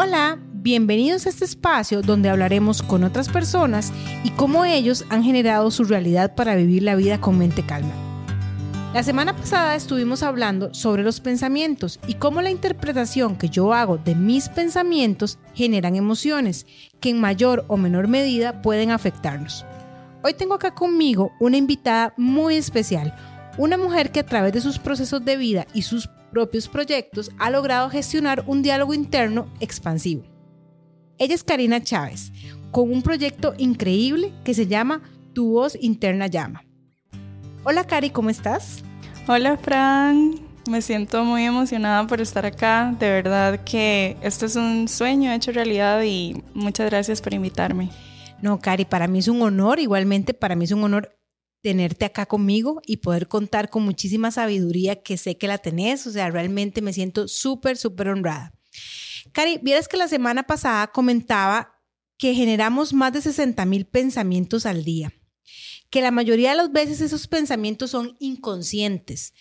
Hola, bienvenidos a este espacio donde hablaremos con otras personas y cómo ellos han generado su realidad para vivir la vida con mente calma. La semana pasada estuvimos hablando sobre los pensamientos y cómo la interpretación que yo hago de mis pensamientos generan emociones que en mayor o menor medida pueden afectarnos. Hoy tengo acá conmigo una invitada muy especial, una mujer que a través de sus procesos de vida y sus propios proyectos ha logrado gestionar un diálogo interno expansivo. Ella es Karina Chávez, con un proyecto increíble que se llama Tu voz interna llama. Hola Cari, ¿cómo estás? Hola Fran, me siento muy emocionada por estar acá. De verdad que esto es un sueño hecho realidad y muchas gracias por invitarme. No, Cari, para mí es un honor, igualmente para mí es un honor tenerte acá conmigo y poder contar con muchísima sabiduría que sé que la tenés. O sea, realmente me siento súper, súper honrada. Cari, vieras que la semana pasada comentaba que generamos más de 60 mil pensamientos al día, que la mayoría de las veces esos pensamientos son inconscientes.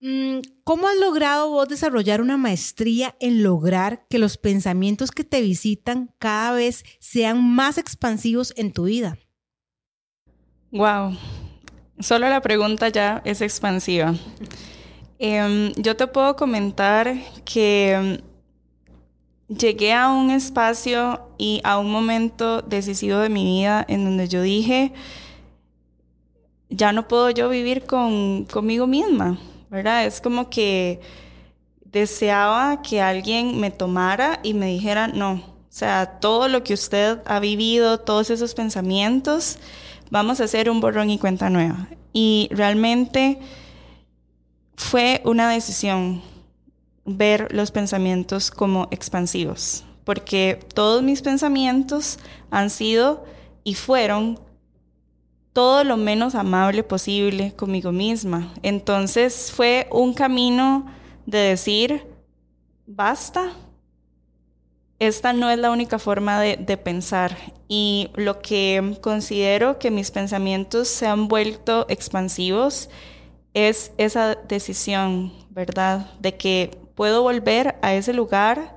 Mm, ¿Cómo has logrado vos desarrollar una maestría en lograr que los pensamientos que te visitan cada vez sean más expansivos en tu vida? Wow, solo la pregunta ya es expansiva. Em, yo te puedo comentar que em, llegué a un espacio y a un momento decisivo de mi vida en donde yo dije, ya no puedo yo vivir con, conmigo misma, ¿verdad? Es como que deseaba que alguien me tomara y me dijera, no, o sea, todo lo que usted ha vivido, todos esos pensamientos, vamos a hacer un borrón y cuenta nueva. Y realmente fue una decisión ver los pensamientos como expansivos, porque todos mis pensamientos han sido y fueron todo lo menos amable posible conmigo misma. Entonces fue un camino de decir, basta, esta no es la única forma de, pensar y lo que considero que mis pensamientos se han vuelto expansivos es esa decisión, ¿verdad? De que puedo volver a ese lugar,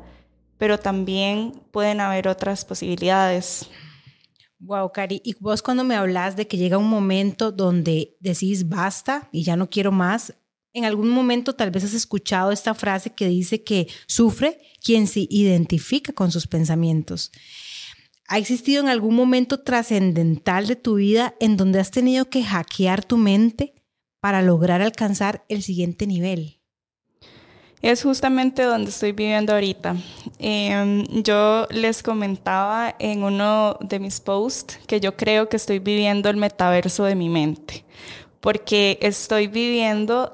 pero también pueden haber otras posibilidades. Wow, Cari, y vos cuando me hablas de que llega un momento donde decís basta y ya no quiero más, en algún momento tal vez has escuchado esta frase que dice que sufre quien se identifica con sus pensamientos. ¿Ha existido en algún momento trascendental de tu vida en donde has tenido que hackear tu mente para lograr alcanzar el siguiente nivel? Es justamente donde estoy viviendo ahorita. Em, yo les comentaba en uno de mis posts que yo creo que estoy viviendo el metaverso de mi mente, porque estoy viviendo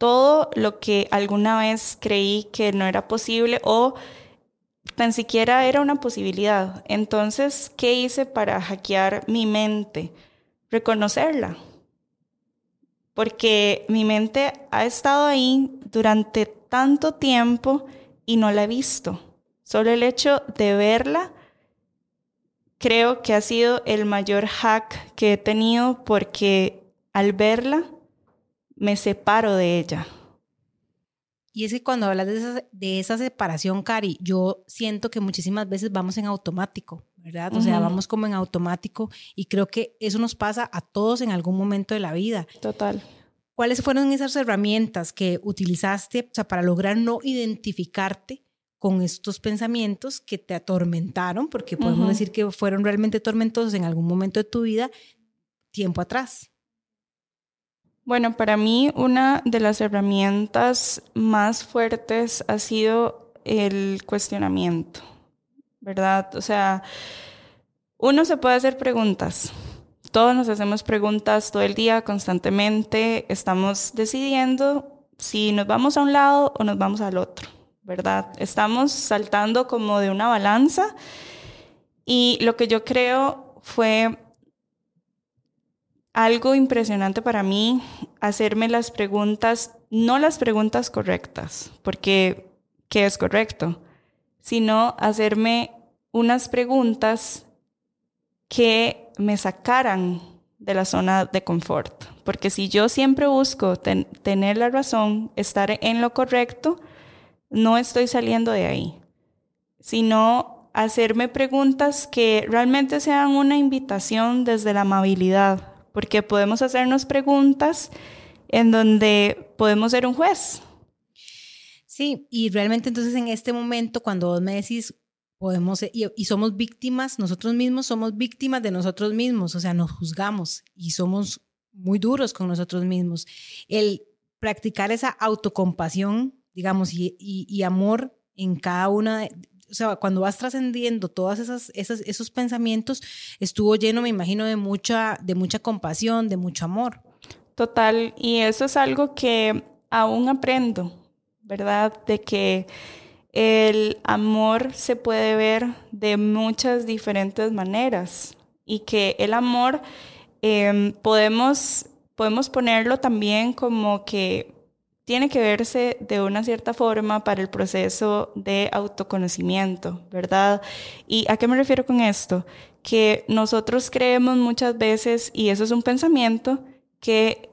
todo lo que alguna vez creí que no era posible o tan siquiera era una posibilidad. Entonces, ¿qué hice para hackear mi mente? Reconocerla. Porque mi mente ha estado ahí durante tanto tiempo y no la he visto. Solo el hecho de verla creo que ha sido el mayor hack que he tenido porque al verla me separo de ella. Y es que cuando hablas de esa, de esa separación, Cari, yo siento que muchísimas veces vamos en automático, ¿verdad? O sea, vamos como en automático y creo que eso nos pasa a todos en algún momento de la vida. Total. ¿Cuáles fueron esas herramientas que utilizaste para lograr no identificarte con estos pensamientos que te atormentaron? Porque podemos decir que fueron realmente tormentosos en algún momento de tu vida tiempo atrás. Bueno, para mí una de las herramientas más fuertes ha sido el cuestionamiento, ¿verdad? O sea, uno se puede hacer preguntas. Todos nos hacemos preguntas todo el día, constantemente. Estamos decidiendo si nos vamos a un lado o nos vamos al otro, ¿verdad? Estamos saltando como de una balanza. Y lo que yo creo fue algo impresionante para mí hacerme las preguntas, no las preguntas correctas, porque ¿qué es correcto? Sino hacerme unas preguntas que me sacaran de la zona de confort. Porque si yo siempre busco tener la razón, estar en lo correcto, no estoy saliendo de ahí. sino hacerme preguntas que realmente sean una invitación desde la amabilidad, porque podemos hacernos preguntas en donde podemos ser un juez. Sí, y realmente entonces en este momento, cuando vos me decís, podemos, y, y, somos víctimas, nosotros mismos somos víctimas de nosotros mismos, o sea, nos juzgamos y somos muy duros con nosotros mismos. El practicar esa autocompasión, digamos, y, y, amor en cada una de, o sea, cuando vas trascendiendo todas esas, esas, esos pensamientos, estuvo lleno, me imagino, de mucha, de mucha compasión, de mucho amor. Total, y eso es algo que aún aprendo, ¿verdad? De que el amor se puede ver de muchas diferentes maneras y que el amor Em, podemos, podemos ponerlo también como que tiene que verse de una cierta forma para el proceso de autoconocimiento, ¿verdad? ¿Y a qué me refiero con esto? Que nosotros creemos muchas veces, y eso es un pensamiento, que,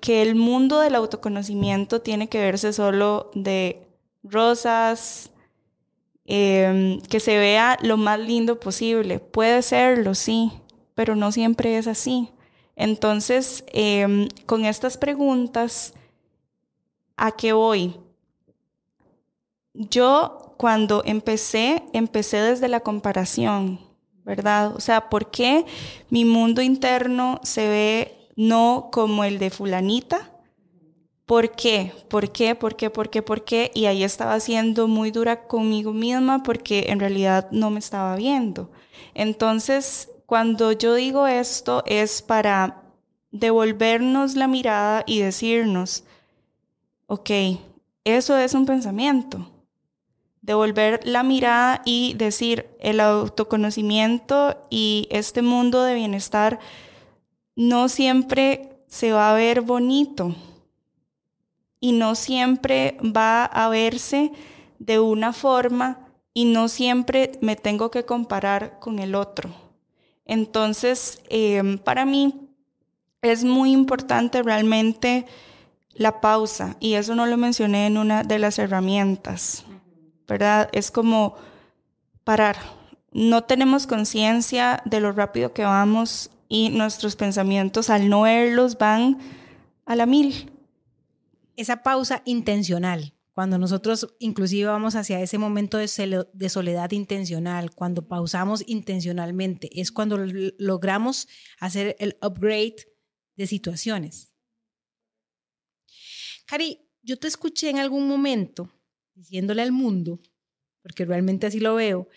que el mundo del autoconocimiento tiene que verse solo de rosas, em, que se vea lo más lindo posible. Puede serlo, sí, pero no siempre es así. Entonces, em, con estas preguntas, ¿a qué voy? Yo cuando empecé, empecé desde la comparación, ¿verdad? O sea, ¿por qué mi mundo interno se ve no como el de fulanita? ¿Por qué? ¿Por qué? ¿Por qué? ¿Por qué? ¿Por qué? Y ahí estaba siendo muy dura conmigo misma porque en realidad no me estaba viendo. Entonces, cuando yo digo esto es para devolvernos la mirada y decirnos, ok, eso es un pensamiento. Devolver la mirada y decir, el autoconocimiento y este mundo de bienestar no siempre se va a ver bonito y no siempre va a verse de una forma y no siempre me tengo que comparar con el otro. Entonces, em, para mí es muy importante realmente la pausa y eso no lo mencioné en una de las herramientas, ¿verdad? Es como parar. No tenemos conciencia de lo rápido que vamos y nuestros pensamientos al no verlos van a la mil. Esa pausa intencional, cuando nosotros inclusive vamos hacia ese momento de, soledad intencional, cuando pausamos intencionalmente, es cuando logramos hacer el upgrade de situaciones. Cari, yo te escuché en algún momento diciéndole al mundo, porque realmente así lo veo,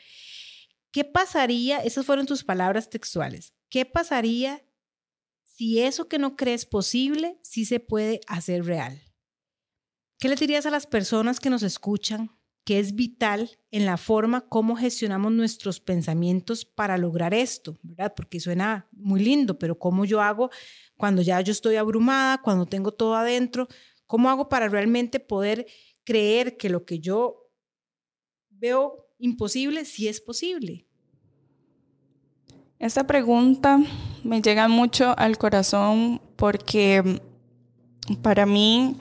¿qué pasaría? Esas fueron tus palabras textuales. ¿Qué pasaría si eso que no crees posible sí se puede hacer real? ¿Qué le dirías a las personas que nos escuchan que es vital en la forma como gestionamos nuestros pensamientos para lograr esto, ¿verdad? Porque suena muy lindo, pero ¿cómo yo hago cuando ya yo estoy abrumada, cuando tengo todo adentro? ¿Cómo hago para realmente poder creer que lo que yo veo imposible sí es posible? Esta pregunta me llega mucho al corazón porque para mí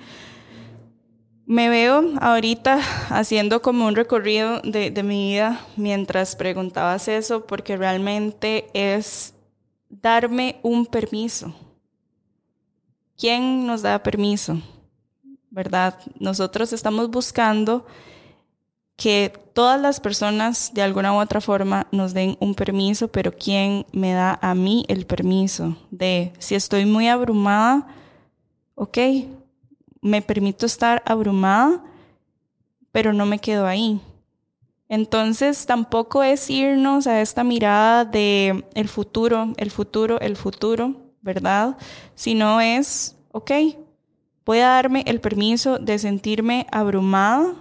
me veo ahorita haciendo como un recorrido de, mi vida mientras preguntabas eso, porque realmente es darme un permiso. ¿Quién nos da permiso? ¿Verdad? Nosotros estamos buscando que todas las personas de alguna u otra forma nos den un permiso, pero ¿quién me da a mí el permiso de si estoy muy abrumada? Ok, me permito estar abrumada, pero no me quedo ahí. Entonces tampoco es irnos a esta mirada de el futuro, el futuro, el futuro, ¿verdad? Sino es, ok, voy a darme el permiso de sentirme abrumada,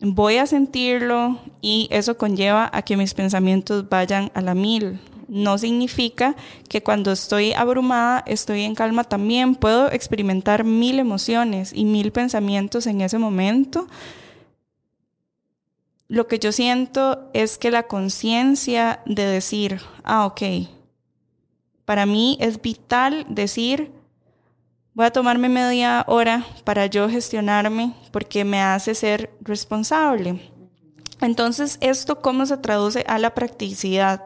voy a sentirlo y eso conlleva a que mis pensamientos vayan a la mil, no significa que cuando estoy abrumada estoy en calma también. Puedo experimentar mil emociones y mil pensamientos en ese momento. Lo que yo siento es que la conciencia de decir, ah, ok, para mí es vital decir, voy a tomarme media hora para yo gestionarme porque me hace ser responsable. Entonces, ¿esto cómo se traduce a la practicidad?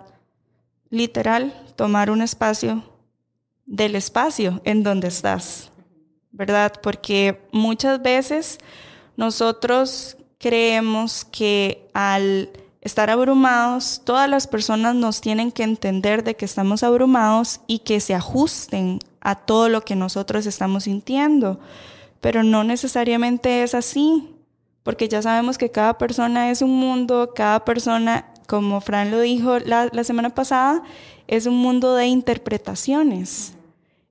Literal, tomar un espacio del espacio en donde estás, ¿verdad? Porque muchas veces nosotros creemos que al estar abrumados, todas las personas nos tienen que entender de que estamos abrumados y que se ajusten a todo lo que nosotros estamos sintiendo. Pero no necesariamente es así, porque ya sabemos que cada persona es un mundo, cada persona, como Fran lo dijo la, la semana pasada, es un mundo de interpretaciones.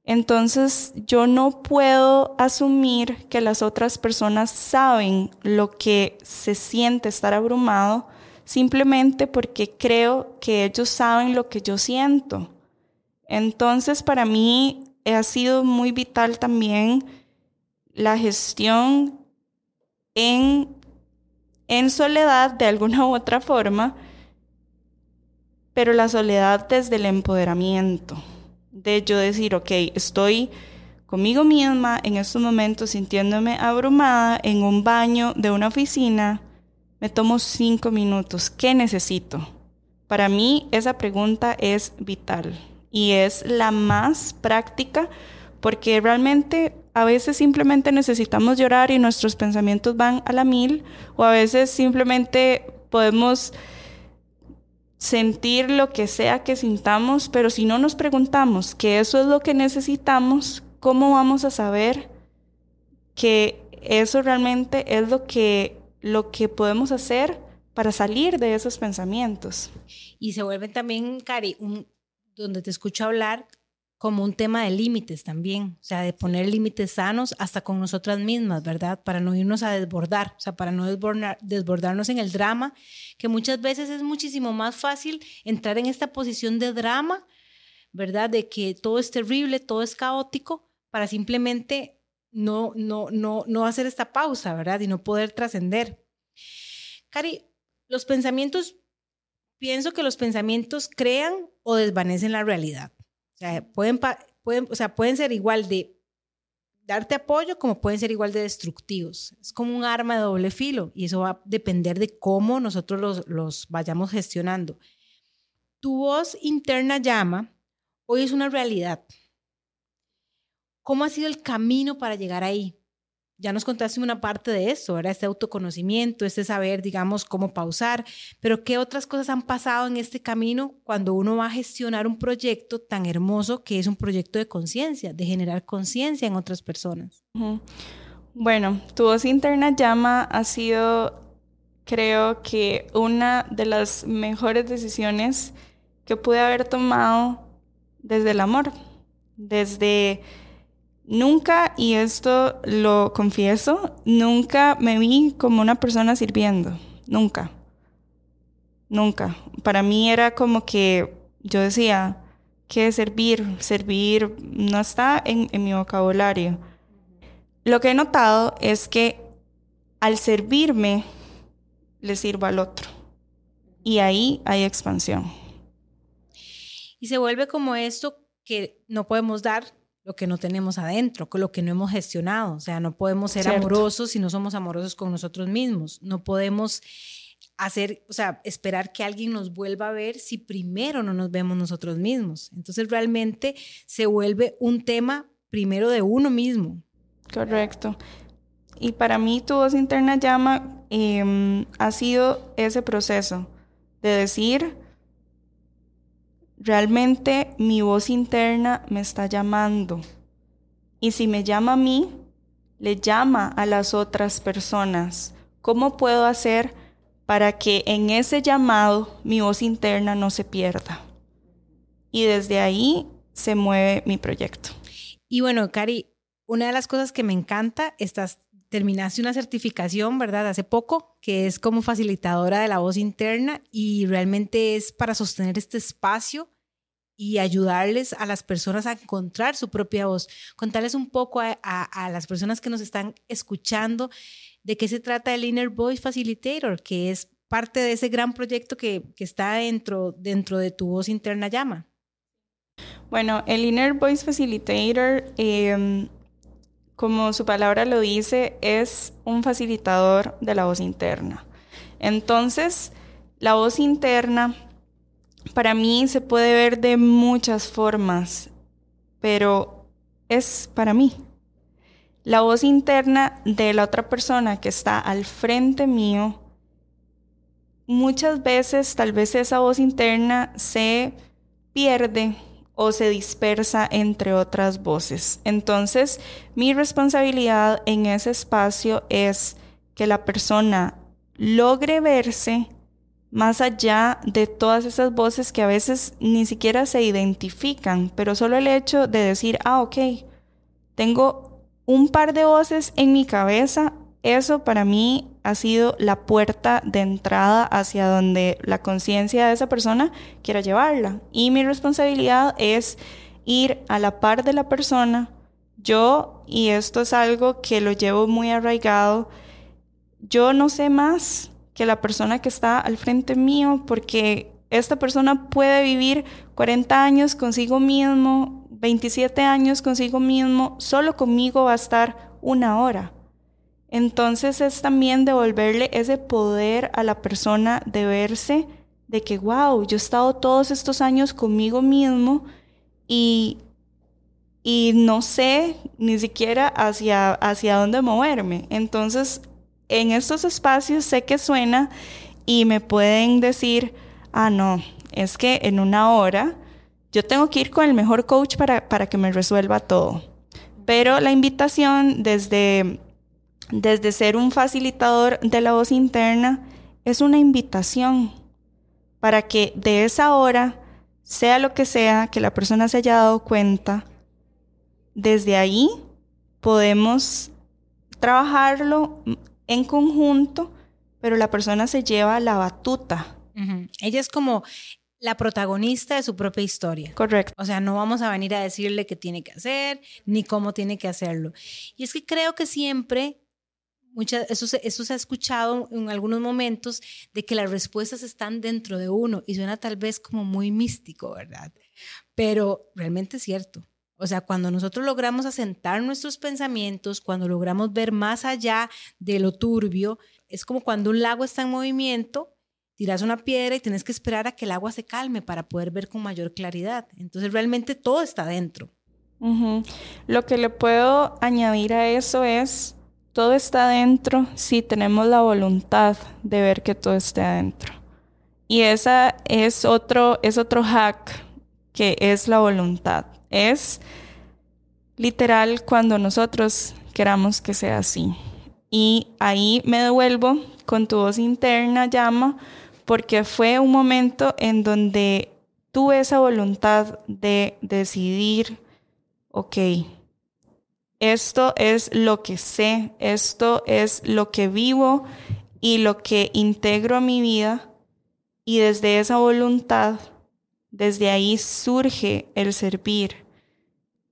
Entonces yo no puedo asumir que las otras personas saben lo que se siente estar abrumado simplemente porque creo que ellos saben lo que yo siento. Entonces para mí ha sido muy vital también la gestión en, en soledad de alguna u otra forma, pero la soledad desde el empoderamiento de yo decir, ok, estoy conmigo misma en estos momentos sintiéndome abrumada en un baño de una oficina, me tomo cinco minutos. ¿Qué necesito? Para mí esa pregunta es vital y es la más práctica porque realmente a veces simplemente necesitamos llorar y nuestros pensamientos van a la mil o a veces simplemente podemos sentir lo que sea que sintamos, pero si no nos preguntamos que eso es lo que necesitamos, ¿cómo vamos a saber que eso realmente es lo que, lo que podemos hacer para salir de esos pensamientos? Y se vuelve también, Cari, un, donde te escucho hablar, como un tema de límites también, o sea, de poner límites sanos hasta con nosotras mismas, ¿verdad? Para no irnos a desbordar, o sea, para no desbordar, desbordarnos en el drama, que muchas veces es muchísimo más fácil entrar en esta posición de drama, ¿verdad? De que todo es terrible, todo es caótico, para simplemente no, no, no, no hacer esta pausa, ¿verdad? Y no poder trascender. Cari, los pensamientos, pienso que los pensamientos crean o desvanecen la realidad. O sea, pueden, pueden, o sea, pueden ser igual de darte apoyo como pueden ser igual de destructivos. Es como un arma de doble filo y eso va a depender de cómo nosotros los, los vayamos gestionando. Tu voz interna llama, hoy es una realidad. ¿Cómo ha sido el camino para llegar ahí? Ya nos contaste una parte de eso, era este autoconocimiento, este saber, digamos, cómo pausar, pero ¿qué otras cosas han pasado en este camino cuando uno va a gestionar un proyecto tan hermoso que es un proyecto de conciencia, de generar conciencia en otras personas? Bueno, tu voz interna llama ha sido, creo que, una de las mejores decisiones que pude haber tomado desde el amor, desde Nunca, y esto lo confieso, nunca me vi como una persona sirviendo. Nunca. Nunca. Para mí era como que yo decía que servir, servir no está en, en mi vocabulario. Lo que he notado es que al servirme, le sirvo al otro. Y ahí hay expansión. Y se vuelve como esto que no podemos dar lo que no tenemos adentro, lo que no hemos gestionado. O sea, no podemos ser amorosos si no somos amorosos con nosotros mismos. No podemos hacer, o sea, esperar que alguien nos vuelva a ver si primero no nos vemos nosotros mismos. Entonces realmente se vuelve un tema primero de uno mismo. Correcto. Y para mí tu voz interna llama em, ha sido ese proceso de decir, Realmente mi voz interna me está llamando. Y si me llama a mí, le llama a las otras personas. ¿Cómo puedo hacer para que en ese llamado mi voz interna no se pierda? Y desde ahí se mueve mi proyecto. Y bueno, Cari, una de las cosas que me encanta, estás, terminaste una certificación, ¿verdad? Hace poco, que es como facilitadora de la voz interna y realmente es para sostener este espacio y ayudarles a las personas a encontrar su propia voz. Contarles un poco a, las personas que nos están escuchando de qué se trata el Inner Voice Facilitator, que es parte de ese gran proyecto que, está dentro, dentro de tu voz interna llama. Bueno, el Inner Voice Facilitator, em, como su palabra lo dice, es un facilitador de la voz interna. Entonces, la voz interna para mí se puede ver de muchas formas, pero es para mí. La voz interna de la otra persona que está al frente mío, muchas veces tal vez esa voz interna se pierde o se dispersa entre otras voces. Entonces, mi responsabilidad en ese espacio es que la persona logre verse más allá de todas esas voces que a veces ni siquiera se identifican, pero solo el hecho de decir, ah, ok, tengo un par de voces en mi cabeza, eso para mí ha sido la puerta de entrada hacia donde la conciencia de esa persona quiera llevarla. Y mi responsabilidad es ir a la par de la persona. Yo, y esto es algo que lo llevo muy arraigado, yo no sé más que la persona que está al frente mío porque esta persona puede vivir 40 años consigo mismo, 27 años consigo mismo, solo conmigo va a estar una hora. Entonces es también devolverle ese poder a la persona de verse de que, wow, yo he estado todos estos años conmigo mismo y, y no sé ni siquiera hacia, hacia dónde moverme. Entonces, en estos espacios sé que suena y me pueden decir, ah, no, es que en una hora yo tengo que ir con el mejor coach para, para que me resuelva todo. Pero la invitación desde desde ser un facilitador de la voz interna, es una invitación para que de esa hora, sea lo que sea que la persona se haya dado cuenta, desde ahí podemos trabajarlo en conjunto, pero la persona se lleva la batuta. Ella es como la protagonista de su propia historia. Correcto. O sea, no vamos a venir a decirle qué tiene que hacer ni cómo tiene que hacerlo. Y es que creo que siempre eso, eso se ha escuchado en algunos momentos de que las respuestas están dentro de uno y suena tal vez como muy místico, ¿verdad? Pero realmente es cierto. O sea, cuando nosotros logramos asentar nuestros pensamientos, cuando logramos ver más allá de lo turbio, es como cuando un lago está en movimiento, tiras una piedra y tienes que esperar a que el agua se calme para poder ver con mayor claridad. Entonces realmente todo está dentro. Lo que le puedo añadir a eso es todo está adentro si tenemos la voluntad de ver que todo esté adentro. Y esa es otro, es otro hack que es la voluntad. Es literal cuando nosotros queramos que sea así. Y ahí me devuelvo con tu voz interna, llama, porque fue un momento en donde tuve esa voluntad de decidir, ok, esto es lo que sé, esto es lo que vivo y lo que integro a mi vida. Y desde esa voluntad, desde ahí surge el servir.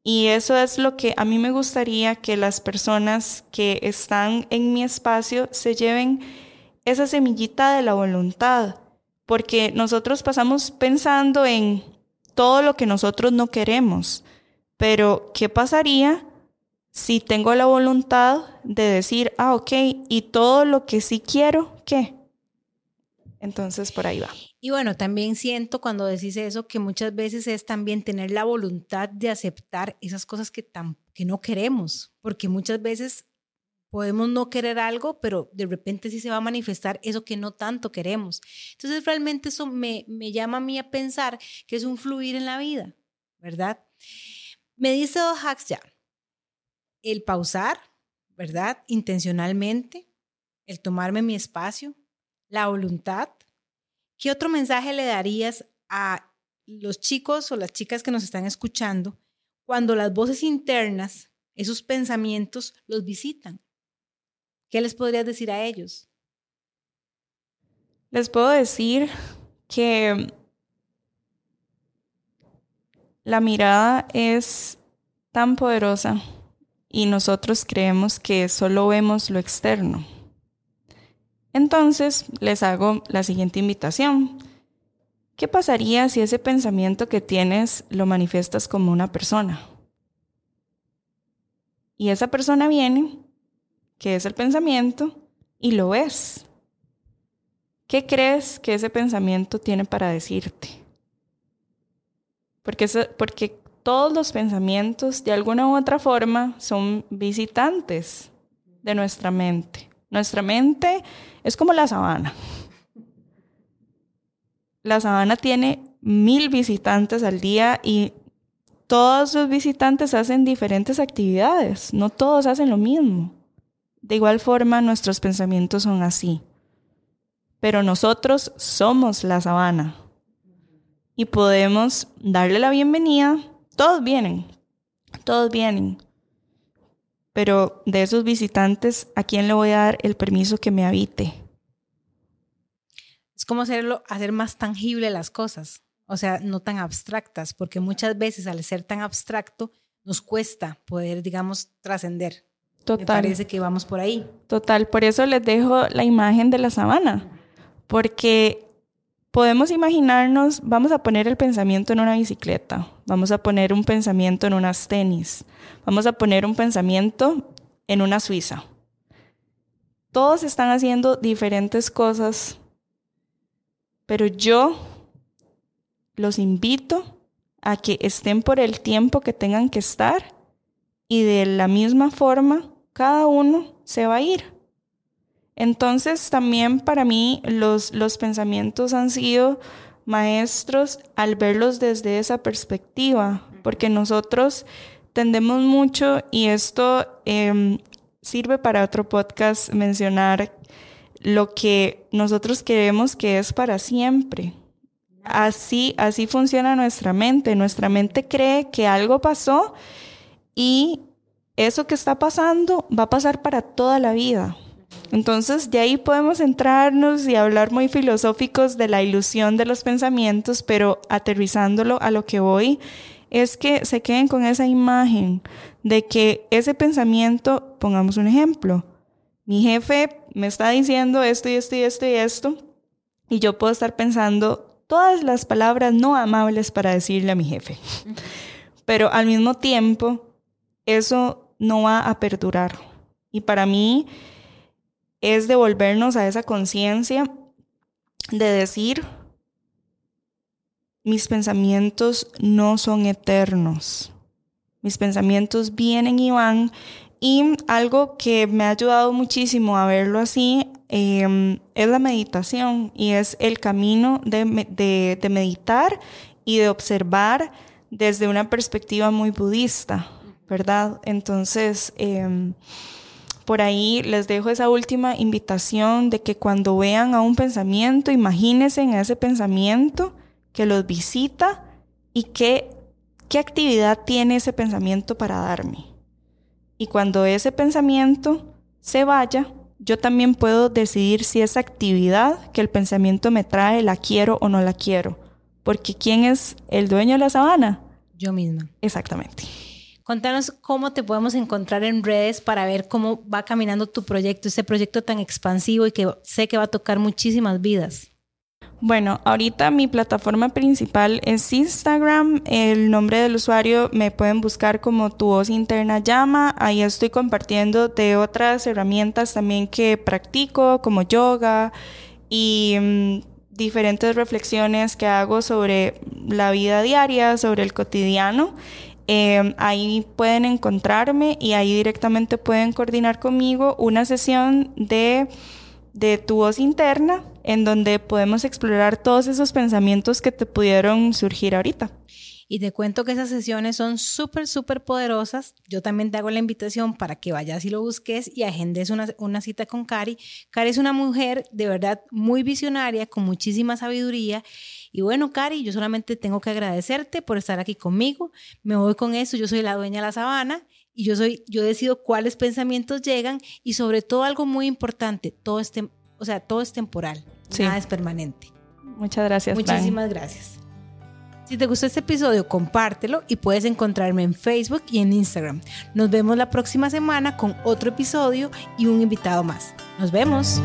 Y eso es lo que a mí me gustaría que las personas que están en mi espacio se lleven esa semillita de la voluntad. Porque nosotros pasamos pensando en todo lo que nosotros no queremos. Pero, ¿qué pasaría si tengo la voluntad de decir, ah, ok, y todo lo que sí quiero, ¿qué? Entonces por ahí va. Y bueno, también siento cuando decís eso que muchas veces es también tener la voluntad de aceptar esas cosas que, que no queremos, porque muchas veces podemos no querer algo, pero de repente sí se va a manifestar eso que no tanto queremos. Entonces realmente eso me, me llama a mí a pensar que es un fluir en la vida, ¿verdad? Me dice Hacks ya, el pausar, ¿verdad? Intencionalmente, el tomarme mi espacio, la voluntad. ¿Qué otro mensaje le darías a los chicos o las chicas que nos están escuchando cuando las voces internas, esos pensamientos, los visitan? ¿Qué les podrías decir a ellos? Les puedo decir que la mirada es tan poderosa y nosotros creemos que solo vemos lo externo. Entonces les hago la siguiente invitación. ¿Qué pasaría si ese pensamiento que tienes lo manifiestas como una persona? Y esa persona viene, que es el pensamiento, y lo ves. ¿qué crees que ese pensamiento tiene para decirte? Porque, porque todos los pensamientos, de alguna u otra forma, son visitantes de nuestra mente. Nuestra mente es como la sabana. La sabana tiene mil visitantes al día y todos los visitantes hacen diferentes actividades, no todos hacen lo mismo. De igual forma, nuestros pensamientos son así. Pero nosotros somos la sabana y podemos darle la bienvenida. Todos vienen, todos vienen. Pero de esos visitantes, ¿a quién le voy a dar el permiso que me habite? Es como hacerlo, hacer más tangible las cosas o sea, no tan abstractas, porque muchas veces al ser tan abstracto nos cuesta poder, digamos, trascender. Total. Me parece que vamos por ahí. Total, por eso les dejo la imagen de la sabana, porque podemos imaginarnos, vamos a poner el pensamiento en una bicicleta, vamos a poner un pensamiento en unas tenis, vamos a poner un pensamiento en una Suiza. Todos están haciendo diferentes cosas, pero yo los invito a que estén por el tiempo que tengan que estar y de la misma forma cada uno se va a ir. Entonces también para mí los, los pensamientos han sido maestros al verlos desde esa perspectiva, porque nosotros tendemos mucho y esto em, sirve para otro podcast mencionar lo que nosotros queremos que es para siempre. Así, así funciona nuestra mente. Nuestra mente cree que algo pasó y eso que está pasando va a pasar para toda la vida. Entonces, de ahí podemos entrarnos y hablar muy filosóficos de la ilusión de los pensamientos, pero aterrizándolo a lo que voy, es que se queden con esa imagen de que ese pensamiento, pongamos un ejemplo, mi jefe me está diciendo esto y esto y esto y esto, y yo puedo estar pensando, todas las palabras no amables para decirle a mi jefe. Pero al mismo tiempo, eso no va a perdurar. Y para mí es devolvernos a esa conciencia de decir, mis pensamientos no son eternos. Mis pensamientos vienen y van. Y algo que me ha ayudado muchísimo a verlo así Em, es la meditación y es el camino de, meditar y de observar desde una perspectiva muy budista, ¿verdad? Entonces, em, por ahí les dejo esa última invitación de que cuando vean a un pensamiento, imagínense en ese pensamiento que los visita y qué, qué actividad tiene ese pensamiento para darme. Y cuando ese pensamiento se vaya, yo también puedo decidir si esa actividad que el pensamiento me trae la quiero o no la quiero. Porque ¿quién es el dueño de la sabana? Yo misma. Exactamente. Contanos cómo te podemos encontrar en redes para ver cómo va caminando tu proyecto, ese proyecto tan expansivo y que sé que va a tocar muchísimas vidas. Bueno, ahorita mi plataforma principal es Instagram. El nombre del usuario me pueden buscar como Tu Voz Interna Llama. Ahí estoy compartiendo de otras herramientas también que practico, como yoga y mm, diferentes reflexiones que hago sobre la vida diaria, sobre el cotidiano. Em, ahí pueden encontrarme y ahí directamente pueden coordinar conmigo una sesión de, de tu voz interna en donde podemos explorar todos esos pensamientos que te pudieron surgir ahorita. Y te cuento que esas sesiones son súper, súper poderosas. Yo también te hago la invitación para que vayas y lo busques y agendes una, una, cita con Cari. Cari es una mujer de verdad muy visionaria, con muchísima sabiduría. Y bueno, Cari, yo solamente tengo que agradecerte por estar aquí conmigo. Me voy con eso. Yo soy la dueña de la sabana y yo soy, yo decido cuáles pensamientos llegan y sobre todo algo muy importante, todo este, o sea, todo es temporal. Nada es permanente. Muchas gracias. Muchísimas gracias. Si te gustó este episodio, compártelo y puedes encontrarme en Facebook y en Instagram. Nos vemos la próxima semana con otro episodio y un invitado más. Nos vemos.